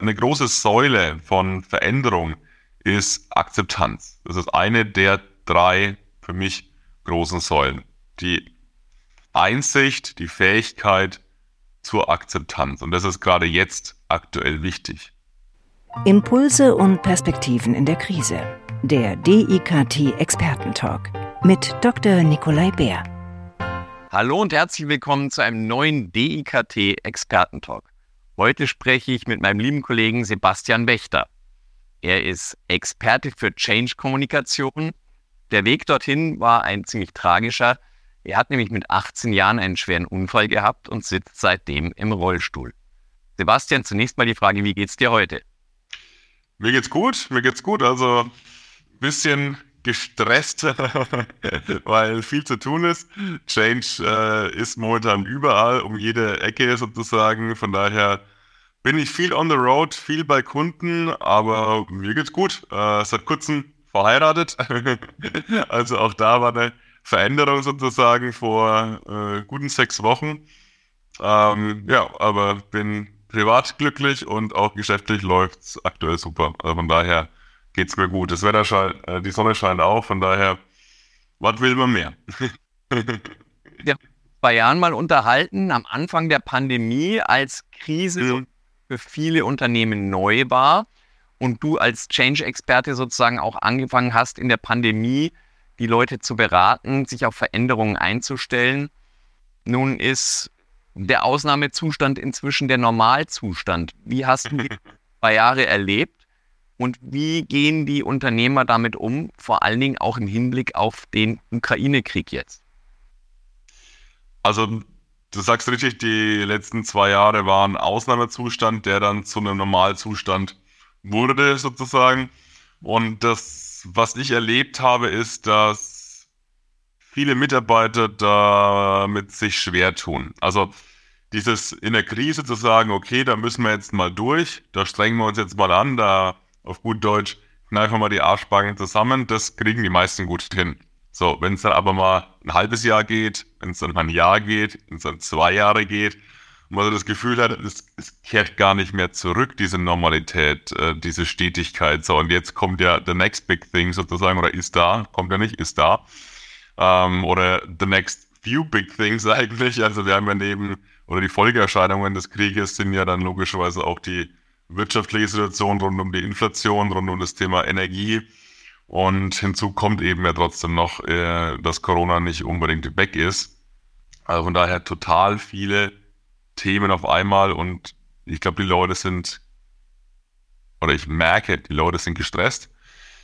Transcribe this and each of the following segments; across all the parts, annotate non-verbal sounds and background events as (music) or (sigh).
eine große Säule von Veränderung ist Akzeptanz. Das ist eine der drei für mich großen Säulen. Die Einsicht, die Fähigkeit zur Akzeptanz. Und das ist gerade jetzt aktuell wichtig. Impulse und Perspektiven in der Krise. Der DIKT Expertentalk mit Dr. Nikolai Bär. Hallo und herzlich willkommen zu einem neuen DIKT Expertentalk. Heute spreche ich mit meinem lieben Kollegen Sebastian Wächter. Er ist Experte für Change-Kommunikation. Der Weg dorthin war ein ziemlich tragischer. Er hat nämlich mit 18 Jahren einen schweren Unfall gehabt und sitzt seitdem im Rollstuhl. Sebastian, zunächst mal die Frage, wie geht's dir heute? Mir geht's gut, mir geht's gut. Also ein bisschen gestresst, (laughs) weil viel zu tun ist. Change äh, ist momentan überall, um jede Ecke sozusagen. Von daher bin ich viel on the road, viel bei Kunden, aber mir geht's gut. Äh, seit kurzem verheiratet. (laughs) also auch da war eine Veränderung sozusagen vor äh, guten sechs Wochen. Ähm, ja, aber bin privat glücklich und auch geschäftlich läuft's aktuell super. Also von daher geht's mir gut. Das Wetter scheint, äh, die Sonne scheint auch, von daher, was will man mehr? (laughs) ja, zwei Jahren mal unterhalten, am Anfang der Pandemie, als Krise mhm. Für viele Unternehmen neu war und du als Change-Experte sozusagen auch angefangen hast, in der Pandemie die Leute zu beraten, sich auf Veränderungen einzustellen. Nun ist der Ausnahmezustand inzwischen der Normalzustand. Wie hast du die (laughs) zwei Jahre erlebt? Und wie gehen die Unternehmer damit um, vor allen Dingen auch im Hinblick auf den Ukraine-Krieg jetzt? Also, du sagst richtig, die letzten zwei Jahre waren Ausnahmezustand, der dann zu einem Normalzustand wurde, sozusagen. Und das, was ich erlebt habe, ist, dass viele Mitarbeiter damit sich schwer tun. Also, dieses in der Krise zu sagen, okay, da müssen wir jetzt mal durch, da strengen wir uns jetzt mal an, da auf gut Deutsch, kneifen wir mal die Arschbacken zusammen, das kriegen die meisten gut hin. So, wenn es dann aber mal ein halbes Jahr geht, wenn es dann mal ein Jahr geht, wenn es dann zwei Jahre geht, und man so das Gefühl hat, es, es kehrt gar nicht mehr zurück, diese Normalität, äh, diese Stetigkeit. So, und jetzt kommt ja the next big thing sozusagen, oder ist da, kommt ja nicht, ist da. Ähm, oder the next few big things (laughs) eigentlich. Also wir haben ja neben, oder die Folgeerscheinungen des Krieges sind ja dann logischerweise auch die wirtschaftliche Situation rund um die Inflation, rund um das Thema Energie. Und hinzu kommt eben ja trotzdem noch, äh, dass Corona nicht unbedingt weg ist. Also von daher total viele Themen auf einmal und ich glaube, die Leute sind, oder ich merke, die Leute sind gestresst.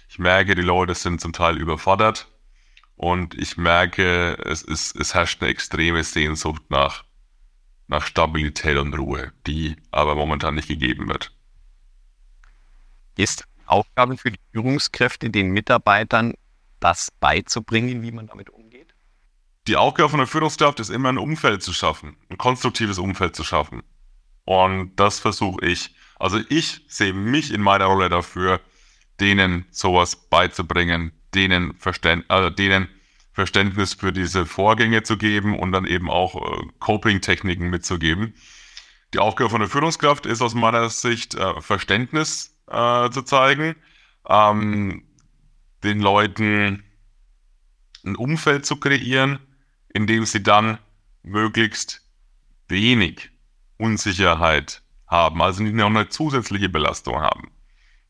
Ich merke, die Leute sind zum Teil überfordert und ich merke, es, ist, es herrscht eine extreme Sehnsucht nach, nach Stabilität und Ruhe, die aber momentan nicht gegeben wird ist Aufgabe für die Führungskräfte, den Mitarbeitern das beizubringen, wie man damit umgeht? Die Aufgabe von der Führungskraft ist immer ein Umfeld zu schaffen, ein konstruktives Umfeld zu schaffen. Und das versuche ich. Also ich sehe mich in meiner Rolle dafür, denen sowas beizubringen, denen, Verständ also denen Verständnis für diese Vorgänge zu geben und dann eben auch äh, Coping-Techniken mitzugeben. Die Aufgabe von der Führungskraft ist aus meiner Sicht äh, Verständnis äh, zu zeigen, ähm, den Leuten ein Umfeld zu kreieren, in dem sie dann möglichst wenig Unsicherheit haben, also nicht noch eine zusätzliche Belastung haben.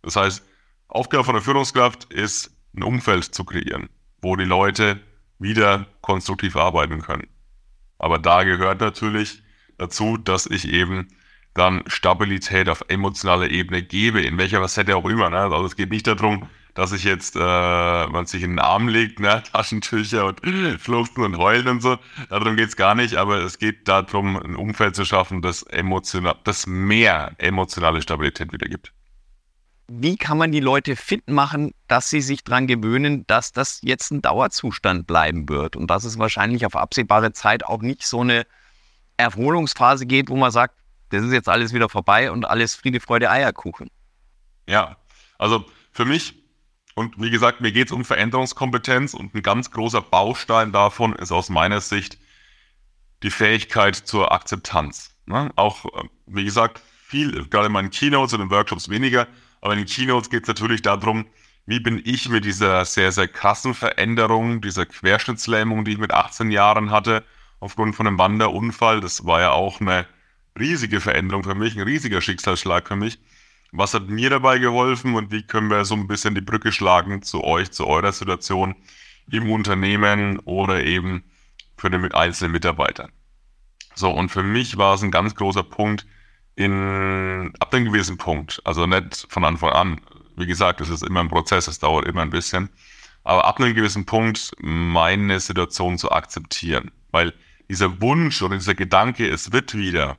Das heißt, Aufgabe von der Führungskraft ist, ein Umfeld zu kreieren, wo die Leute wieder konstruktiv arbeiten können. Aber da gehört natürlich dazu, dass ich eben dann Stabilität auf emotionaler Ebene gebe, in welcher Facette auch immer. Ne? Also es geht nicht darum, dass ich jetzt, äh, man sich in den Arm legt, ne? (laughs) Taschentücher und (laughs) Fluchten und Heulen und so. Darum geht's gar nicht, aber es geht darum, ein Umfeld zu schaffen, das emotional, das mehr emotionale Stabilität wiedergibt. Wie kann man die Leute fit machen, dass sie sich daran gewöhnen, dass das jetzt ein Dauerzustand bleiben wird und dass es wahrscheinlich auf absehbare Zeit auch nicht so eine Erholungsphase geht, wo man sagt, das ist jetzt alles wieder vorbei und alles Friede, Freude, Eierkuchen. Ja, also für mich, und wie gesagt, mir geht es um Veränderungskompetenz und ein ganz großer Baustein davon ist aus meiner Sicht die Fähigkeit zur Akzeptanz. Ne? Auch, äh, wie gesagt, viel, gerade in meinen Keynotes und in Workshops weniger, aber in den Keynotes geht es natürlich darum, wie bin ich mit dieser sehr, sehr krassen Veränderung, dieser Querschnittslähmung, die ich mit 18 Jahren hatte, aufgrund von einem Wanderunfall, das war ja auch eine riesige Veränderung für mich, ein riesiger Schicksalsschlag für mich. Was hat mir dabei geholfen und wie können wir so ein bisschen die Brücke schlagen zu euch, zu eurer Situation im Unternehmen oder eben für den einzelnen Mitarbeitern? So, und für mich war es ein ganz großer Punkt in, ab einem gewissen Punkt, also nicht von Anfang an. Wie gesagt, es ist immer ein Prozess, es dauert immer ein bisschen. Aber ab einem gewissen Punkt meine Situation zu akzeptieren. Weil dieser Wunsch oder dieser Gedanke, es wird wieder,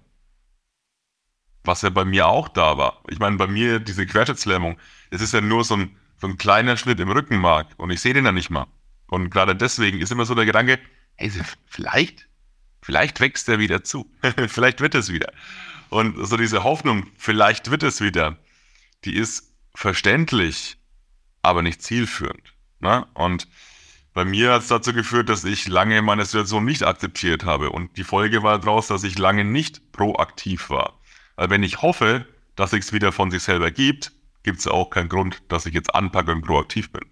was ja bei mir auch da war. Ich meine, bei mir diese Querschnittslähmung, es ist ja nur so ein, so ein kleiner Schnitt im Rückenmark und ich sehe den ja nicht mal. Und gerade deswegen ist immer so der Gedanke, hey, vielleicht, vielleicht wächst der wieder zu. (laughs) vielleicht wird es wieder. Und so diese Hoffnung, vielleicht wird es wieder, die ist verständlich, aber nicht zielführend. Ne? Und bei mir hat es dazu geführt, dass ich lange meine Situation nicht akzeptiert habe. Und die Folge war daraus, dass ich lange nicht proaktiv war. Weil wenn ich hoffe, dass es wieder von sich selber gibt, gibt es auch keinen Grund, dass ich jetzt anpacke und proaktiv bin.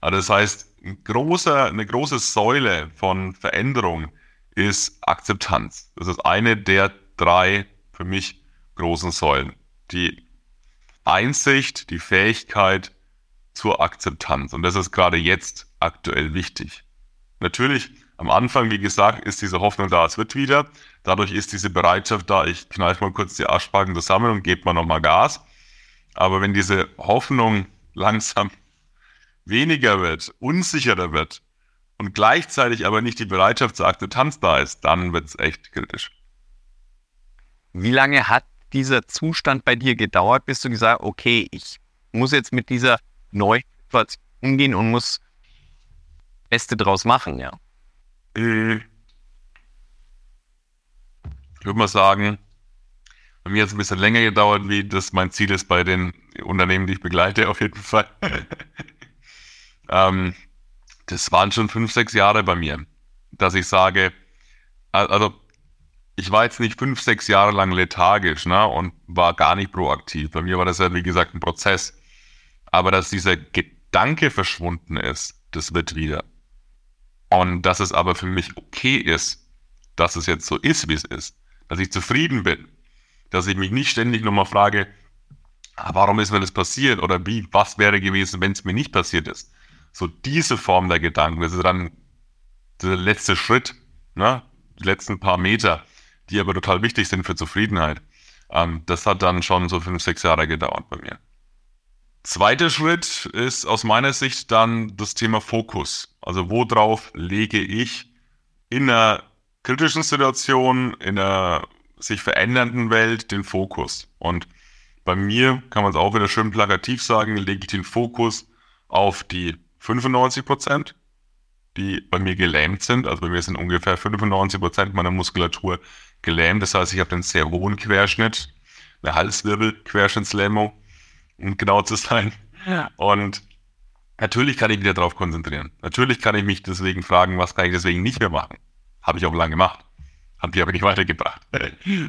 Also das heißt, ein großer, eine große Säule von Veränderung ist Akzeptanz. Das ist eine der drei für mich großen Säulen. Die Einsicht, die Fähigkeit zur Akzeptanz. Und das ist gerade jetzt aktuell wichtig. Natürlich, am Anfang, wie gesagt, ist diese Hoffnung da, es wird wieder. Dadurch ist diese Bereitschaft da, ich kneife mal kurz die Arschbacken zusammen und gebe mal nochmal Gas. Aber wenn diese Hoffnung (laughs) langsam weniger wird, unsicherer wird und gleichzeitig aber nicht die Bereitschaft zur Akzeptanz da ist, dann wird es echt kritisch. Wie lange hat dieser Zustand bei dir gedauert, bis du gesagt okay, ich muss jetzt mit dieser neuen Situation umgehen und muss Beste draus machen, ja? Äh, ich würde mal sagen, bei mir hat es ein bisschen länger gedauert, wie das mein Ziel ist bei den Unternehmen, die ich begleite, auf jeden Fall. (laughs) ähm, das waren schon fünf, sechs Jahre bei mir, dass ich sage, also ich war jetzt nicht fünf, sechs Jahre lang lethargisch ne, und war gar nicht proaktiv. Bei mir war das ja, wie gesagt, ein Prozess. Aber dass dieser Gedanke verschwunden ist, das wird wieder. Und dass es aber für mich okay ist, dass es jetzt so ist, wie es ist. Dass ich zufrieden bin. Dass ich mich nicht ständig nochmal frage, ah, warum ist mir das passiert? Oder wie, was wäre gewesen, wenn es mir nicht passiert ist? So diese Form der Gedanken, das ist dann der letzte Schritt, ne? die letzten paar Meter die aber total wichtig sind für Zufriedenheit. Ähm, das hat dann schon so fünf, sechs Jahre gedauert bei mir. Zweiter Schritt ist aus meiner Sicht dann das Thema Fokus. Also worauf lege ich in einer kritischen Situation, in einer sich verändernden Welt den Fokus. Und bei mir kann man es auch wieder schön plakativ sagen, lege ich den Fokus auf die 95 Prozent, die bei mir gelähmt sind. Also bei mir sind ungefähr 95 Prozent meiner Muskulatur gelähmt. Das heißt, ich habe einen sehr hohen Querschnitt, eine Halswirbel-Querschnittslähmung, um genau zu sein. Ja. Und natürlich kann ich mich darauf konzentrieren. Natürlich kann ich mich deswegen fragen, was kann ich deswegen nicht mehr machen. Habe ich auch lange gemacht. Habe ich aber nicht (laughs) weitergebracht.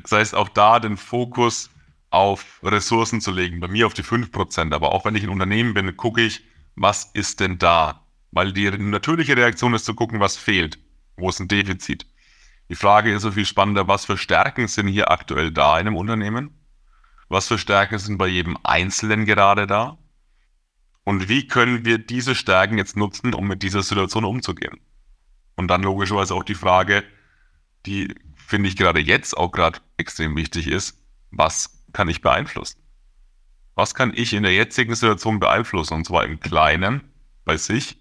Das heißt, auch da den Fokus auf Ressourcen zu legen, bei mir auf die 5%. Aber auch wenn ich ein Unternehmen bin, gucke ich, was ist denn da? Weil die natürliche Reaktion ist zu gucken, was fehlt. Wo ist ein Defizit? Die Frage ist so viel spannender, was für Stärken sind hier aktuell da in einem Unternehmen? Was für Stärken sind bei jedem Einzelnen gerade da? Und wie können wir diese Stärken jetzt nutzen, um mit dieser Situation umzugehen? Und dann logischerweise auch die Frage, die finde ich gerade jetzt auch gerade extrem wichtig ist, was kann ich beeinflussen? Was kann ich in der jetzigen Situation beeinflussen? Und zwar im Kleinen, bei sich,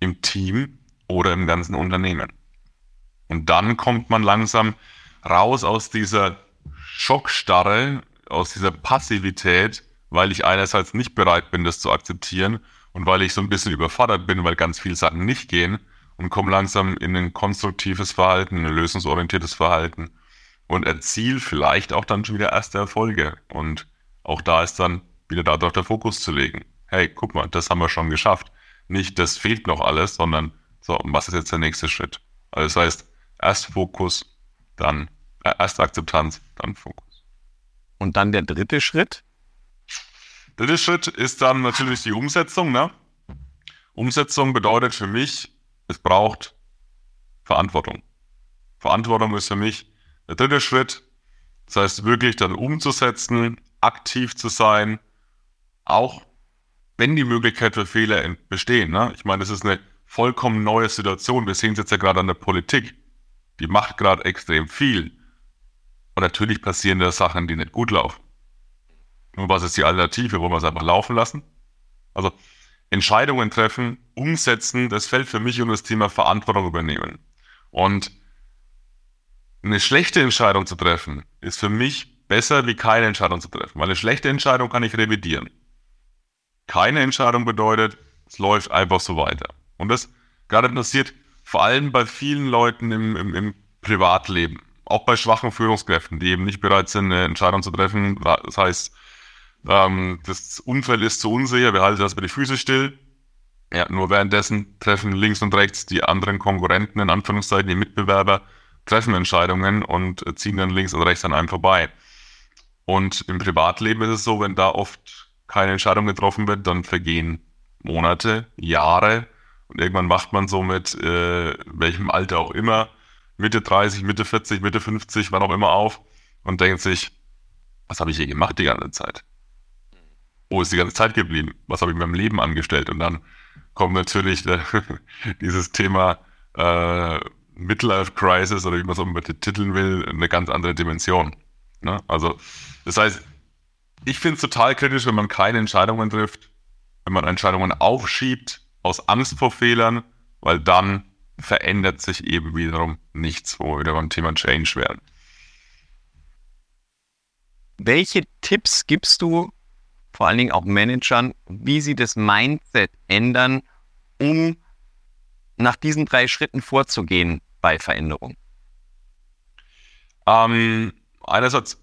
im Team oder im ganzen Unternehmen. Und dann kommt man langsam raus aus dieser Schockstarre, aus dieser Passivität, weil ich einerseits nicht bereit bin, das zu akzeptieren und weil ich so ein bisschen überfordert bin, weil ganz viele Sachen nicht gehen und komme langsam in ein konstruktives Verhalten, ein lösungsorientiertes Verhalten und erziele vielleicht auch dann schon wieder erste Erfolge. Und auch da ist dann wieder darauf der Fokus zu legen. Hey, guck mal, das haben wir schon geschafft. Nicht, das fehlt noch alles, sondern so, was ist jetzt der nächste Schritt? Also das heißt, Erst Fokus, dann äh, erst Akzeptanz, dann Fokus. Und dann der dritte Schritt? Dritter Schritt ist dann natürlich die Umsetzung. Ne? Umsetzung bedeutet für mich, es braucht Verantwortung. Verantwortung ist für mich der dritte Schritt. Das heißt, wirklich dann umzusetzen, aktiv zu sein, auch wenn die Möglichkeit für Fehler bestehen. Ne? Ich meine, das ist eine vollkommen neue Situation. Wir sehen es jetzt ja gerade an der Politik. Die macht gerade extrem viel. Und natürlich passieren da Sachen, die nicht gut laufen. Nur was ist die Alternative? Wollen wir es einfach laufen lassen? Also Entscheidungen treffen, umsetzen, das fällt für mich um das Thema Verantwortung übernehmen. Und eine schlechte Entscheidung zu treffen, ist für mich besser, wie keine Entscheidung zu treffen. Weil eine schlechte Entscheidung kann ich revidieren. Keine Entscheidung bedeutet, es läuft einfach so weiter. Und das gerade passiert vor allem bei vielen Leuten im, im, im Privatleben. Auch bei schwachen Führungskräften, die eben nicht bereit sind, eine Entscheidung zu treffen. Das heißt, ähm, das Unfall ist zu unsicher, wir halten das bei die Füße still. Ja, nur währenddessen treffen links und rechts die anderen Konkurrenten, in Anführungszeichen, die Mitbewerber, treffen Entscheidungen und ziehen dann links und rechts an einem vorbei. Und im Privatleben ist es so, wenn da oft keine Entscheidung getroffen wird, dann vergehen Monate, Jahre und irgendwann wacht man so mit äh, welchem Alter auch immer, Mitte 30, Mitte 40, Mitte 50, wann auch immer auf und denkt sich, was habe ich hier gemacht die ganze Zeit? Wo ist die ganze Zeit geblieben? Was habe ich in meinem Leben angestellt? Und dann kommt natürlich äh, (laughs) dieses Thema äh, Midlife Crisis oder wie man es auch betiteln will, eine ganz andere Dimension. Ne? Also, das heißt, ich finde es total kritisch, wenn man keine Entscheidungen trifft, wenn man Entscheidungen aufschiebt aus Angst vor Fehlern, weil dann verändert sich eben wiederum nichts, wo wir wieder beim Thema Change werden. Welche Tipps gibst du vor allen Dingen auch Managern, wie sie das Mindset ändern, um nach diesen drei Schritten vorzugehen bei Veränderung? Ähm, einerseits,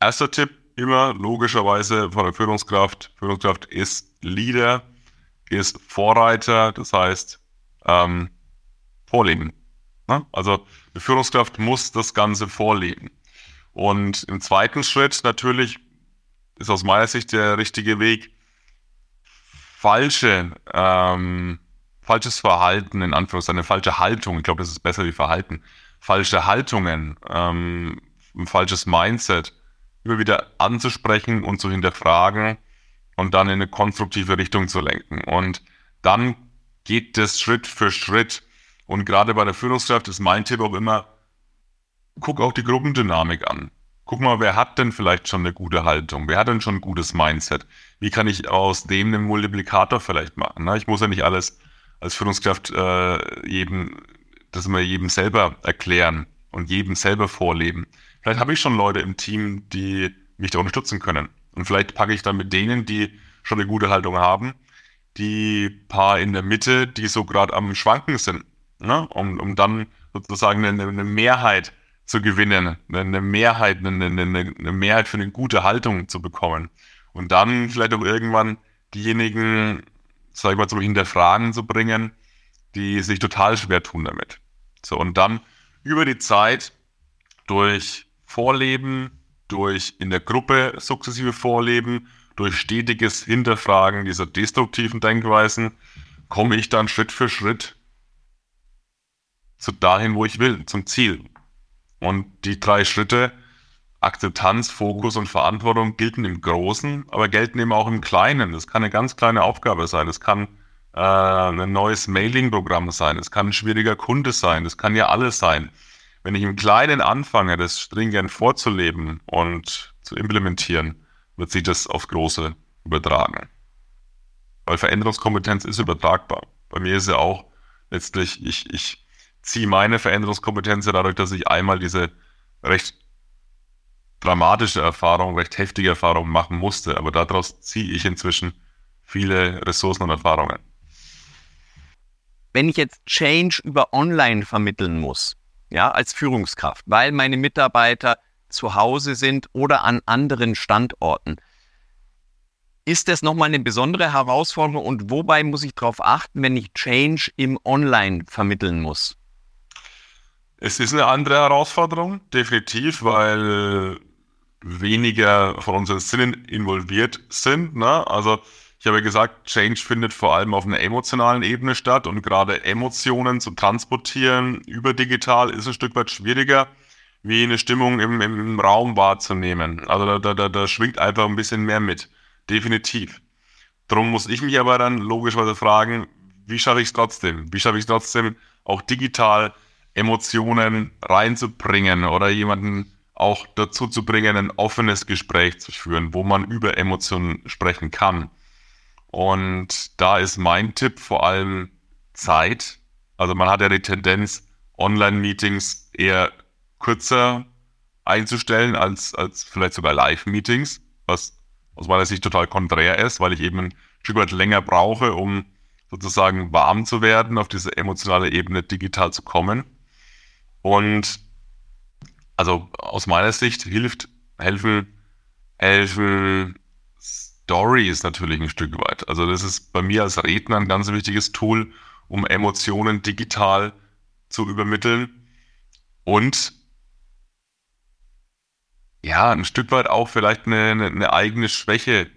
erster Tipp, immer logischerweise von der Führungskraft. Führungskraft ist Leader, ist Vorreiter, das heißt ähm, Vorleben. Ne? Also die Führungskraft muss das Ganze vorleben. Und im zweiten Schritt natürlich ist aus meiner Sicht der richtige Weg, falsche, ähm, falsches Verhalten, in Anführungszeichen, eine falsche Haltung, ich glaube, das ist besser wie Verhalten, falsche Haltungen, ähm, ein falsches Mindset immer wieder anzusprechen und zu hinterfragen und dann in eine konstruktive Richtung zu lenken. Und dann geht das Schritt für Schritt. Und gerade bei der Führungskraft ist mein Tipp auch immer, guck auch die Gruppendynamik an. Guck mal, wer hat denn vielleicht schon eine gute Haltung? Wer hat denn schon ein gutes Mindset? Wie kann ich aus dem einen Multiplikator vielleicht machen? Ich muss ja nicht alles als Führungskraft äh, jedem, das immer jedem selber erklären und jedem selber vorleben. Vielleicht habe ich schon Leute im Team, die mich da unterstützen können. Und vielleicht packe ich dann mit denen, die schon eine gute Haltung haben, die paar in der Mitte, die so gerade am Schwanken sind, ne? um, um dann sozusagen eine, eine Mehrheit zu gewinnen, eine Mehrheit, eine, eine, eine Mehrheit für eine gute Haltung zu bekommen. Und dann vielleicht auch irgendwann diejenigen, sag ich mal, zum Hinterfragen zu bringen, die sich total schwer tun damit. So, und dann über die Zeit durch Vorleben, durch in der Gruppe sukzessive Vorleben, durch stetiges Hinterfragen dieser destruktiven Denkweisen, komme ich dann Schritt für Schritt zu dahin, wo ich will, zum Ziel. Und die drei Schritte, Akzeptanz, Fokus und Verantwortung, gelten im Großen, aber gelten eben auch im Kleinen. Das kann eine ganz kleine Aufgabe sein. Das kann äh, ein neues Mailing-Programm sein. Es kann ein schwieriger Kunde sein. Das kann ja alles sein. Wenn ich im Kleinen anfange, das stringent vorzuleben und zu implementieren, wird sich das auf Große übertragen. Weil Veränderungskompetenz ist übertragbar. Bei mir ist ja auch letztlich, ich, ich ziehe meine Veränderungskompetenz dadurch, dass ich einmal diese recht dramatische Erfahrung, recht heftige Erfahrung machen musste. Aber daraus ziehe ich inzwischen viele Ressourcen und Erfahrungen. Wenn ich jetzt Change über Online vermitteln muss, ja, als Führungskraft, weil meine Mitarbeiter zu Hause sind oder an anderen Standorten. Ist das nochmal eine besondere Herausforderung und wobei muss ich darauf achten, wenn ich Change im Online vermitteln muss? Es ist eine andere Herausforderung, definitiv, weil weniger von unseren Sinnen involviert sind. Ne? Also ich habe gesagt, Change findet vor allem auf einer emotionalen Ebene statt und gerade Emotionen zu transportieren über digital ist ein Stück weit schwieriger, wie eine Stimmung im, im Raum wahrzunehmen. Also da, da, da schwingt einfach ein bisschen mehr mit. Definitiv. Darum muss ich mich aber dann logischerweise fragen, wie schaffe ich es trotzdem? Wie schaffe ich es trotzdem, auch digital Emotionen reinzubringen oder jemanden auch dazu zu bringen, ein offenes Gespräch zu führen, wo man über Emotionen sprechen kann. Und da ist mein Tipp vor allem Zeit. Also man hat ja die Tendenz, Online-Meetings eher kürzer einzustellen als, als vielleicht sogar Live-Meetings, was aus meiner Sicht total konträr ist, weil ich eben ein Stück weit länger brauche, um sozusagen warm zu werden, auf diese emotionale Ebene digital zu kommen. Und also aus meiner Sicht hilft, helfen, helfen Story ist natürlich ein Stück weit. Also das ist bei mir als Redner ein ganz wichtiges Tool, um Emotionen digital zu übermitteln und ja, ein Stück weit auch vielleicht eine, eine, eigene Schwäche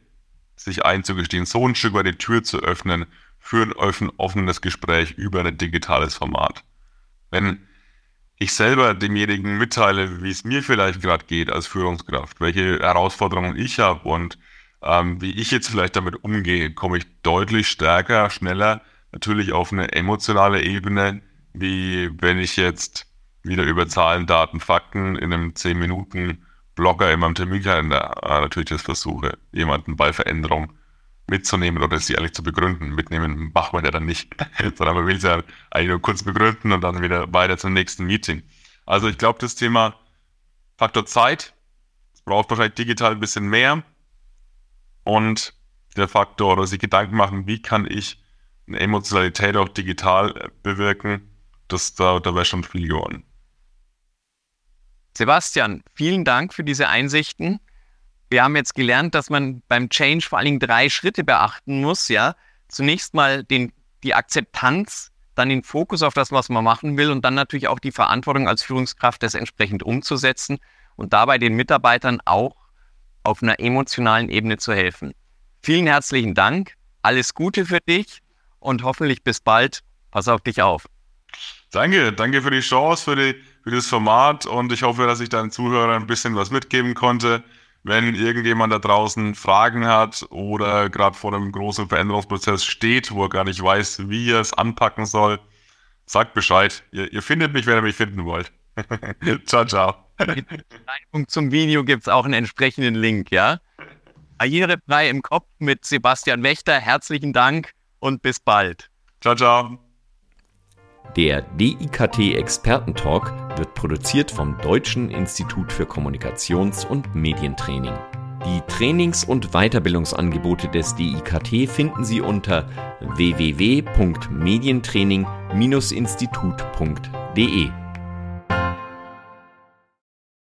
sich einzugestehen, so ein Stück weit die Tür zu öffnen für ein offen, offenes Gespräch über ein digitales Format. Wenn ich selber demjenigen mitteile, wie es mir vielleicht gerade geht als Führungskraft, welche Herausforderungen ich habe und ähm, wie ich jetzt vielleicht damit umgehe, komme ich deutlich stärker, schneller natürlich auf eine emotionale Ebene, wie wenn ich jetzt wieder über Zahlen, Daten, Fakten in einem 10 Minuten Blogger in meinem Terminkalender äh, natürlich das versuche, jemanden bei Veränderung mitzunehmen oder sie ehrlich zu begründen. Mitnehmen macht man ja dann nicht, (laughs) sondern man will es ja eigentlich nur kurz begründen und dann wieder weiter zum nächsten Meeting. Also ich glaube, das Thema Faktor Zeit, braucht wahrscheinlich digital ein bisschen mehr, und der Faktor oder sich Gedanken machen, wie kann ich eine Emotionalität auch digital äh, bewirken, das, da, da wäre schon viel geworden. Sebastian, vielen Dank für diese Einsichten. Wir haben jetzt gelernt, dass man beim Change vor allen Dingen drei Schritte beachten muss. Ja, zunächst mal den, die Akzeptanz, dann den Fokus auf das, was man machen will und dann natürlich auch die Verantwortung als Führungskraft, das entsprechend umzusetzen und dabei den Mitarbeitern auch auf einer emotionalen Ebene zu helfen. Vielen herzlichen Dank, alles Gute für dich und hoffentlich bis bald. Pass auf dich auf. Danke, danke für die Chance, für, die, für das Format und ich hoffe, dass ich deinen Zuhörern ein bisschen was mitgeben konnte. Wenn irgendjemand da draußen Fragen hat oder gerade vor einem großen Veränderungsprozess steht, wo er gar nicht weiß, wie er es anpacken soll, sagt Bescheid. Ihr, ihr findet mich, wenn ihr mich finden wollt. (laughs) ciao, ciao. Punkt zum Video gibt es auch einen entsprechenden Link, ja? Barrierefrei im Kopf mit Sebastian Wächter. Herzlichen Dank und bis bald. Ciao, ciao. Der DIKT Expertentalk wird produziert vom Deutschen Institut für Kommunikations- und Medientraining. Die Trainings- und Weiterbildungsangebote des DIKT finden Sie unter www.medientraining-institut.de.